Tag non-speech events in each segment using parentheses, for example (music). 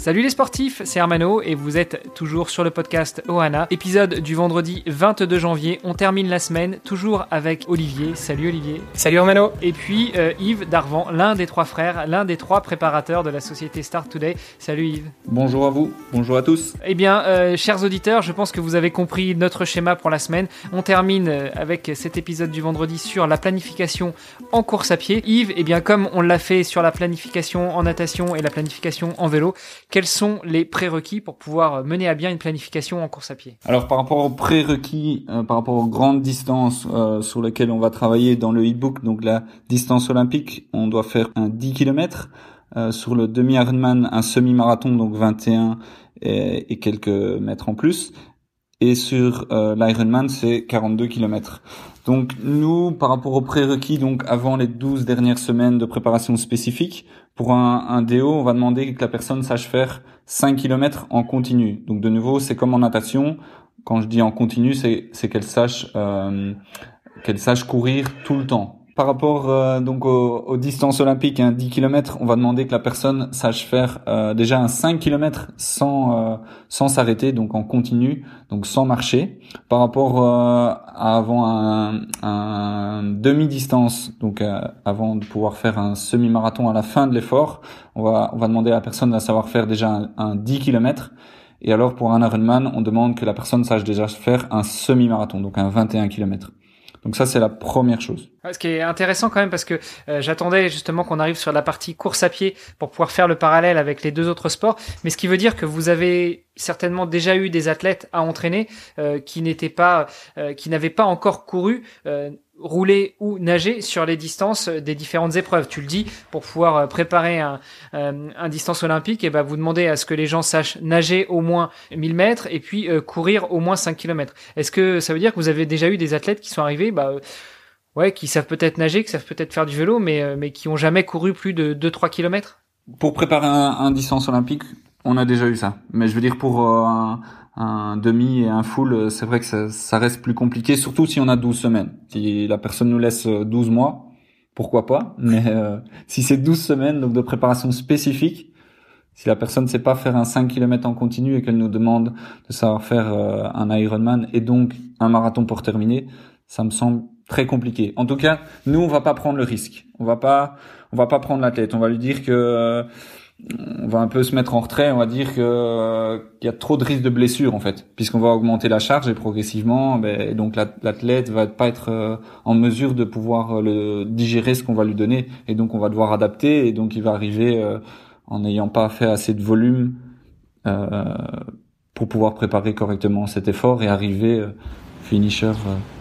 Salut les sportifs, c'est Hermano et vous êtes toujours sur le podcast Ohana. Épisode du vendredi 22 janvier. On termine la semaine toujours avec Olivier. Salut Olivier. Salut Hermano. Et puis euh, Yves Darvan, l'un des trois frères, l'un des trois préparateurs de la société Start Today. Salut Yves. Bonjour à vous, bonjour à tous. Eh bien, euh, chers auditeurs, je pense que vous avez compris notre schéma pour la semaine. On termine euh, avec cet épisode du vendredi sur la planification en course à pied. Yves, eh bien comme on l'a fait sur la planification en natation et la planification en vélo, quels sont les prérequis pour pouvoir mener à bien une planification en course à pied? Alors par rapport aux prérequis, euh, par rapport aux grandes distances euh, sur lesquelles on va travailler dans le e-book, donc la distance olympique, on doit faire un 10 km. Euh, sur le demi-Ironman, un semi-marathon, donc 21 et, et, quelques mètres en plus. Et sur l'Ironman, c'est 42 km. Donc nous, par rapport aux prérequis, donc avant les 12 dernières semaines de préparation spécifique, pour un, un DO, on va demander que la personne sache faire 5 km en continu. Donc de nouveau, c'est comme en natation. Quand je dis en continu, c'est qu'elle sache euh, qu'elle sache courir tout le temps par rapport euh, donc aux, distances olympiques, hein, 10 km, on va demander que la personne sache faire euh, déjà un 5 km sans euh, sans s'arrêter, donc en continu, donc sans marcher. Par rapport à avant un, un demi-distance, donc avant de pouvoir faire un semi-marathon à la fin de l'effort, on va on va demander à la personne de savoir faire déjà un, un 10 km. Et alors pour un Ironman, on demande que la personne sache déjà faire un semi-marathon, donc un 21 km. Donc ça, c'est la première chose. Ce qui est intéressant quand même parce que euh, j'attendais justement qu'on arrive sur la partie course à pied pour pouvoir faire le parallèle avec les deux autres sports. Mais ce qui veut dire que vous avez certainement déjà eu des athlètes à entraîner euh, qui n'étaient pas, euh, qui n'avaient pas encore couru rouler ou nager sur les distances des différentes épreuves. Tu le dis, pour pouvoir euh, préparer un, euh, un distance olympique, et eh ben vous demandez à ce que les gens sachent nager au moins 1000 mètres et puis euh, courir au moins 5 km. Est-ce que ça veut dire que vous avez déjà eu des athlètes qui sont arrivés, bah, ouais, qui savent peut-être nager, qui savent peut-être faire du vélo, mais, mais qui ont jamais couru plus de 2-3 km Pour préparer un, un, distance olympique, on a déjà eu ça. Mais je veux dire pour un un demi et un full, euh, c'est vrai que ça, ça, reste plus compliqué, surtout si on a 12 semaines. Si la personne nous laisse 12 euh, mois, pourquoi pas, (laughs) mais euh, si c'est 12 semaines donc de préparation spécifique, si la personne ne sait pas faire un 5 km en continu et qu'elle nous demande de savoir faire un Ironman et donc un marathon pour terminer, ça me semble très compliqué. En tout cas, nous on va pas prendre le risque. On va pas on va pas prendre la tête. On va lui dire que on va un peu se mettre en retrait, on va dire que qu'il y a trop de risques de blessure en fait, puisqu'on va augmenter la charge et progressivement, ben, donc l'athlète va pas être euh, en mesure de pouvoir euh, le digérer ce qu'on va lui donner, et donc on va devoir adapter, et donc il va arriver euh, en n'ayant pas fait assez de volume pour pouvoir préparer correctement cet effort et arriver finisher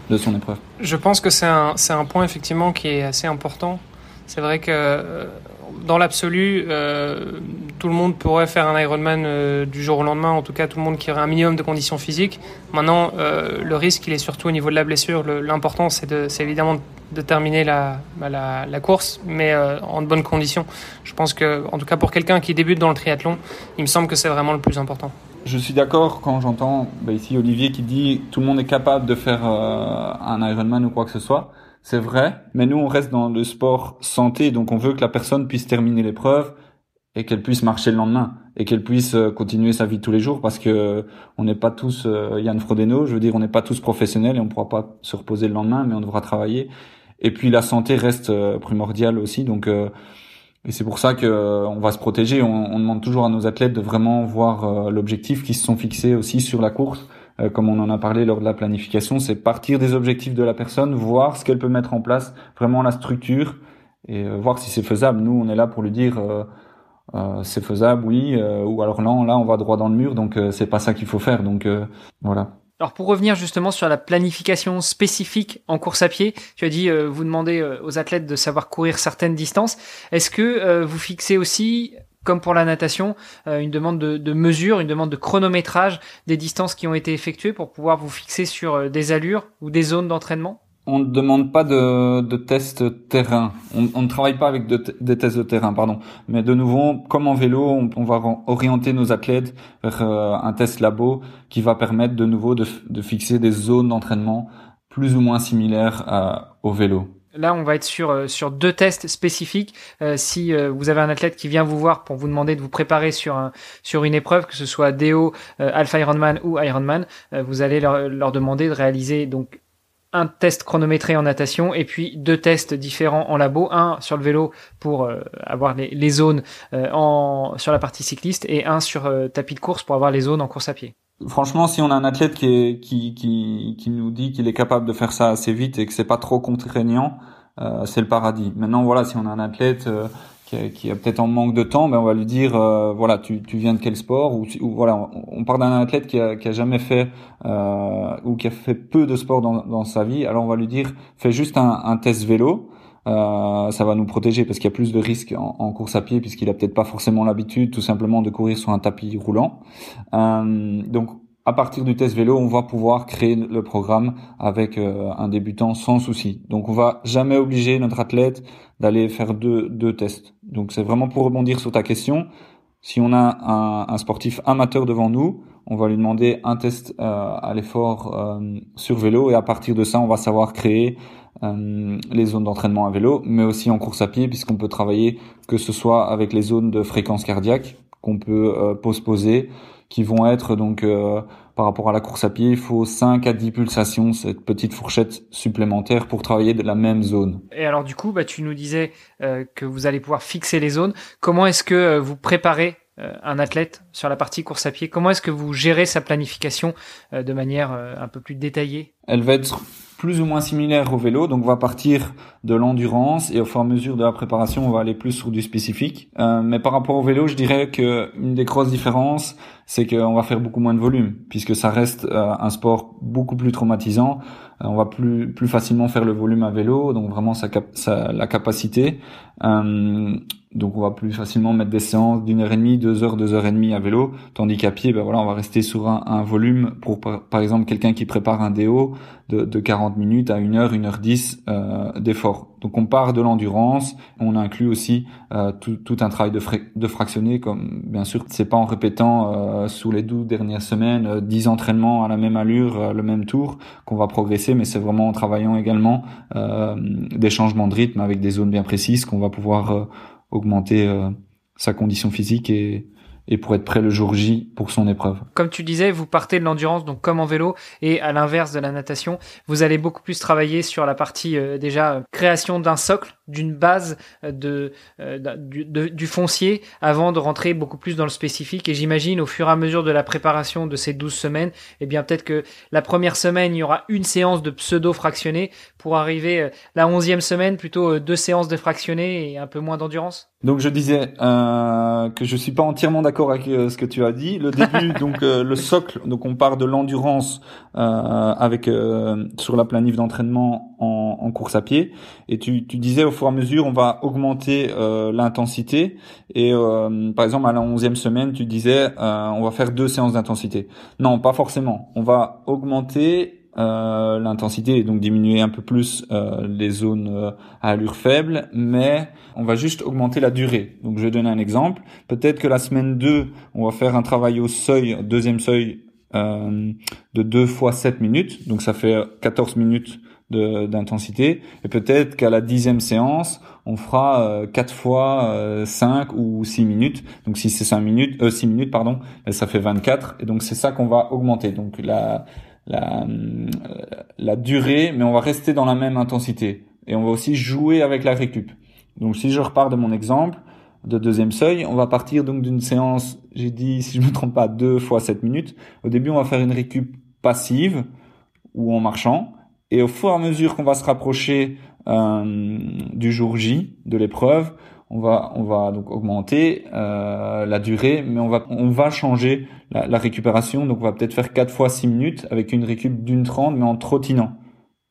de son épreuve. Je pense que c'est un c'est un point effectivement qui est assez important. C'est vrai que dans l'absolu, euh, tout le monde pourrait faire un Ironman euh, du jour au lendemain, en tout cas tout le monde qui aurait un minimum de conditions physiques. Maintenant, euh, le risque, il est surtout au niveau de la blessure. L'important, c'est évidemment de terminer la, bah, course, mais en de bonnes conditions. Je pense que, en tout cas pour quelqu'un qui débute dans le triathlon, il me semble que c'est vraiment le plus important. Je suis d'accord quand j'entends bah, ici Olivier qui dit tout le monde est capable de faire un Ironman ou quoi que ce soit c'est vrai, mais nous on reste dans le sport santé, donc on veut que la personne puisse terminer l'épreuve et qu'elle puisse marcher le lendemain et qu'elle puisse euh, continuer sa vie tous les jours parce que euh, on n'est pas tous euh, Yann Frodeno, je veux dire on n'est pas tous professionnels et on ne pourra pas se reposer le lendemain, mais on devra travailler. Et puis la santé reste primordiale aussi, donc et c'est pour ça que on va se protéger. On, on, demande toujours à nos athlètes de vraiment voir l'objectif qui se sont fixés aussi sur la course euh, comme on en a parlé lors de la planification, c'est partir des objectifs de la personne, voir ce qu'elle peut mettre en place, vraiment la structure, et euh, voir si c'est faisable. Nous, on est là pour lui dire euh, c'est faisable, oui, ou alors là, là, on va droit dans le mur, donc c'est pas ça qu'il faut faire. Donc voilà. Alors pour revenir justement sur la planification spécifique en course à pied, tu as dit vous demandez aux athlètes de savoir courir certaines distances. Est-ce que vous fixez aussi comme pour la natation, une demande de, mesure, une demande de chronométrage des distances qui ont été effectuées pour pouvoir vous fixer sur des allures ou des zones d'entraînement on ne demande pas de, de tests terrain. On, ne travaille pas avec des tests de terrain, pardon. Mais de nouveau, comme en vélo, on, va orienter nos athlètes vers euh, un test labo qui va permettre de nouveau de, fixer des zones d'entraînement plus ou moins similaires euh, au vélo. Là, on va être sur euh, sur deux tests spécifiques. si vous avez un athlète qui vient vous voir pour vous demander de vous préparer sur un sur une épreuve, que ce soit DO, Alpha Ironman ou Ironman, vous allez leur, demander de réaliser donc un test chronométré en natation et puis deux tests différents en labo, un sur le vélo pour euh, avoir les, zones euh, en sur la partie cycliste et un sur euh, tapis de course pour avoir les zones en course à pied. Franchement, si on a un athlète qui, est, qui, qui, qui nous dit qu'il est capable de faire ça assez vite et que c'est pas trop contraignant, c'est le paradis. Maintenant, voilà, si on a un athlète qui, qui a peut-être en manque de temps, ben on va lui dire euh, voilà tu, tu viens de quel sport ou, voilà on, part d'un athlète qui a, qui a jamais fait euh, ou qui a fait peu de sport dans, dans sa vie, alors on va lui dire fais juste un, un test vélo. Euh, ça va nous protéger parce qu'il y a plus de risques en, course à pied puisqu'il a peut-être pas forcément l'habitude tout simplement de courir sur un tapis roulant. Euh, donc à partir du test vélo, on va pouvoir créer le programme avec euh, un débutant sans souci. Donc on va jamais obliger notre athlète d'aller faire deux, deux tests. Donc c'est vraiment pour rebondir sur ta question. Si on a un, sportif amateur devant nous, on va lui demander un test euh, à l'effort sur vélo et à partir de ça, on va savoir créer les zones d'entraînement à vélo, mais aussi en course à pied puisqu'on peut travailler que ce soit avec les zones de fréquence cardiaque qu'on peut postposer qui vont être donc euh, par rapport à la course à pied, il faut 5 à 10 pulsations, cette petite fourchette supplémentaire pour travailler de la même zone. Et alors du coup, bah, tu nous disais euh, que vous allez pouvoir fixer les zones. Comment est-ce que euh, vous préparez un athlète sur la partie course à pied? Comment est-ce que vous gérez sa planification de manière un peu plus détaillée? Elle va être plus ou moins similaire au vélo. Donc on va partir de l'endurance et au fur et à mesure de la préparation, on va aller plus sur du spécifique. Euh, mais par rapport au vélo, je dirais que une des grosses différences, c'est qu'on va faire beaucoup moins de volume puisque ça reste euh, un sport beaucoup plus traumatisant. Euh, on va plus plus facilement faire le volume à vélo, donc vraiment sa, sa la capacité. Euh, donc on va plus facilement mettre des séances d'une heure et demie, deux heures, deux heures et demie à vélo, tandis qu'à pied, ben voilà, on va rester sur un, volume pour par, exemple quelqu'un qui prépare un déo de, de 40 minutes à une heure, une heure dix euh, d'effort. Donc on part de l'endurance, on inclut aussi euh, tout, un travail de, fractionné, comme bien sûr c'est pas en répétant euh, sous les 12 dernières semaines euh, 10 entraînements à la même allure, euh, le même tour qu'on va progresser, mais c'est vraiment en travaillant également euh, des changements de rythme avec des zones bien précises qu'on va pouvoir augmenter euh, sa condition physique et, et pour être prêt le jour J pour son épreuve. Comme tu disais, vous partez de l'endurance, donc comme en vélo, et à l'inverse de la natation, vous allez beaucoup plus travailler sur la partie euh, déjà création d'un socle, d'une base euh, de, du, du, foncier, avant de rentrer beaucoup plus dans le spécifique. Et j'imagine au fur et à mesure de la préparation de ces 12 semaines, eh bien peut-être que la première semaine, il y aura une séance de pseudo fractionné pour arriver la onzième semaine, plutôt deux séances de fractionné et un peu moins d'endurance. Donc je disais euh, que je suis pas entièrement d'accord avec euh, ce que tu as dit. Le début, (laughs) donc euh, le socle, donc on part de l'endurance euh, avec sur la planif d'entraînement en, en, course à pied, et tu, tu, disais au fur et à mesure on va augmenter l'intensité. Et par exemple à la onzième semaine, tu disais on va faire deux séances d'intensité. Non, pas forcément. On va augmenter euh, l'intensité et donc diminuer un peu plus euh, les zones euh, à allure faible, mais on va juste augmenter la durée. Donc je vais donner un exemple. Peut-être que la semaine 2, on va faire un travail au seuil, deuxième seuil de 2 fois 7 minutes, donc ça fait 14 minutes d'intensité. Et peut-être qu'à la dixième séance, on fera 4 fois 5 ou 6 minutes. Donc si c'est 5 minutes, euh, 6 minutes, pardon, ça fait 24. Et donc c'est ça qu'on va augmenter. Donc la, la, la durée, mais on va rester dans la même intensité. Et on va aussi jouer avec la récup. Donc si je repars de mon exemple de deuxième seuil, on va partir donc d'une séance, j'ai dit, si je me trompe pas, deux fois 7 minutes. Au début, on va faire une récup passive ou en marchant. Et au fur et à mesure qu'on va se rapprocher euh, du jour J de l'épreuve, on va on va donc augmenter euh, la durée, mais on va on va changer la, récupération. Donc on va peut-être faire 4 fois 6 minutes avec une récup d'une 30, mais en trottinant.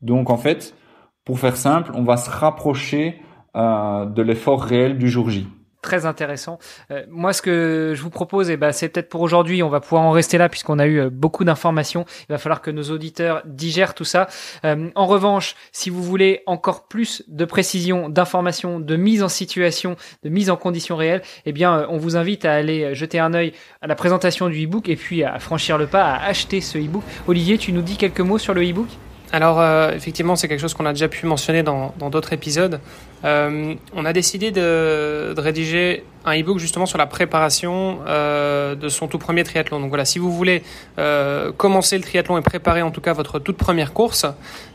Donc en fait, pour faire simple, on va se rapprocher euh, de l'effort réel du jour J. très intéressant. Euh, moi, ce que je vous propose, eh ben, c'est peut-être pour aujourd'hui, on va pouvoir en rester là puisqu'on a eu euh, beaucoup d'informations. Il va falloir que nos auditeurs digèrent tout ça. Euh, en revanche, si vous voulez encore plus de précision, d'informations, de mise en situation, de mise en conditions réelles, eh bien, on vous invite à aller jeter un œil à la présentation du e-book et puis à franchir le pas, à acheter ce e-book. Olivier, tu nous dis quelques mots sur le e-book? Alors effectivement, c'est quelque chose qu'on a déjà pu mentionner dans d'autres épisodes. Euh, on a décidé de, rédiger un e-book justement sur la préparation euh, de son tout premier triathlon. Donc voilà, si vous voulez euh, commencer le triathlon et préparer en tout cas votre toute première course,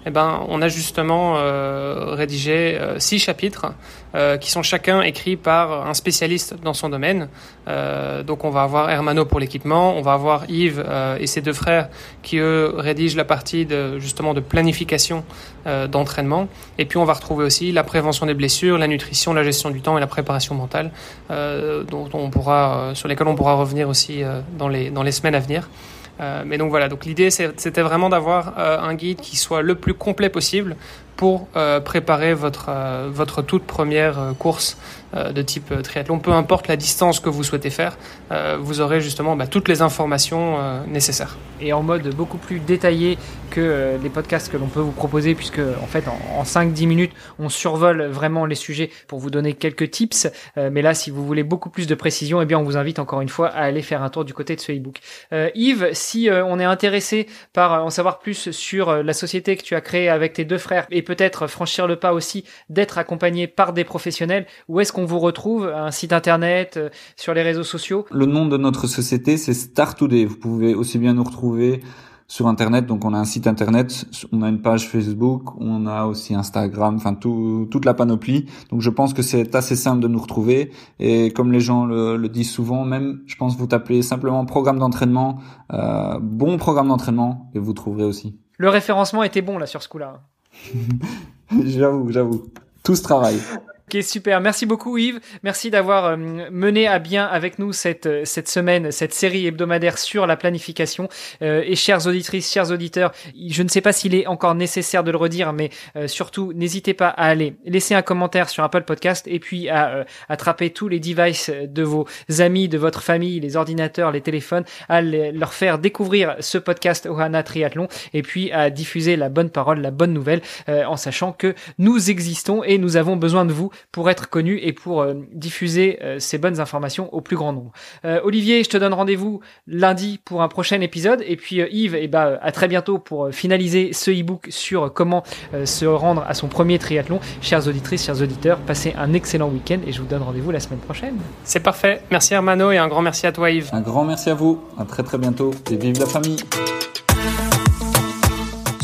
eh ben, on a justement rédigé six chapitres qui sont chacun écrits par un spécialiste dans son domaine. donc on va avoir Hermano pour l'équipement, on va avoir Yves et ses deux frères qui eux rédigent la partie justement de planification d'entraînement. Et puis on va retrouver aussi la prévention des blessures, la nutrition, la gestion du temps et la préparation mentale. Euh, dont, on pourra, euh, sur lesquels on pourra revenir aussi euh, dans, les, dans les semaines à venir. mais donc voilà, donc l'idée c'était vraiment d'avoir un guide qui soit le plus complet possible pour préparer votre, votre toute première course de type euh, triathlon, peu importe la distance que vous souhaitez faire, euh, vous aurez justement bah, toutes les informations nécessaires. Et en mode beaucoup plus détaillé que les podcasts que l'on peut vous proposer, puisque en fait en, 5-10 minutes, on survole vraiment les sujets pour vous donner quelques tips. mais là, si vous voulez beaucoup plus de précision, eh bien on vous invite encore une fois à aller faire un tour du côté de ce e-book. Yves, si on est intéressé par en savoir plus sur la société que tu as créée avec tes deux frères et peut-être franchir le pas aussi d'être accompagné par des professionnels, où est-ce qu'on on vous retrouve Un site internet, euh, sur les réseaux sociaux? Le nom de notre société, c'est Start Today. Vous pouvez aussi bien nous retrouver sur internet. Donc on a un site internet on a une page Facebook on a aussi Instagram enfin tout, toute la panoplie. Donc je pense que c'est assez simple de nous retrouver. Et comme les gens le, disent souvent même je pense vous tapez simplement programme d'entraînement euh, bon programme d'entraînement et vous trouverez aussi. Le référencement était bon là sur ce coup là (laughs) j'avoue j'avoue. Tout ce travail Ok, super. Merci beaucoup Yves. Merci d'avoir euh, mené à bien avec nous cette, euh, cette semaine, cette série hebdomadaire sur la planification. Euh, et chères auditrices, chers auditeurs, je ne sais pas s'il est encore nécessaire de le redire, mais surtout, n'hésitez pas à aller laisser un commentaire sur Apple Podcast et puis à attraper tous les devices de vos amis, de votre famille, les ordinateurs, les téléphones, à leur faire découvrir ce podcast Ohana Triathlon et puis à diffuser la bonne parole, la bonne nouvelle, en sachant que nous existons et nous avons besoin de vous pour être connu et pour euh, diffuser euh, ces bonnes informations au plus grand nombre. Euh, Olivier, je te donne rendez-vous lundi pour un prochain épisode et puis Yves, et eh ben, à très bientôt pour finaliser ce e-book sur comment se rendre à son premier triathlon. Chères auditrices, chers auditeurs, passez un excellent week-end et je vous donne rendez-vous la semaine prochaine. C'est parfait. Merci Hermano et un grand merci à toi Yves. Un grand merci à vous. À très très bientôt et vive la famille.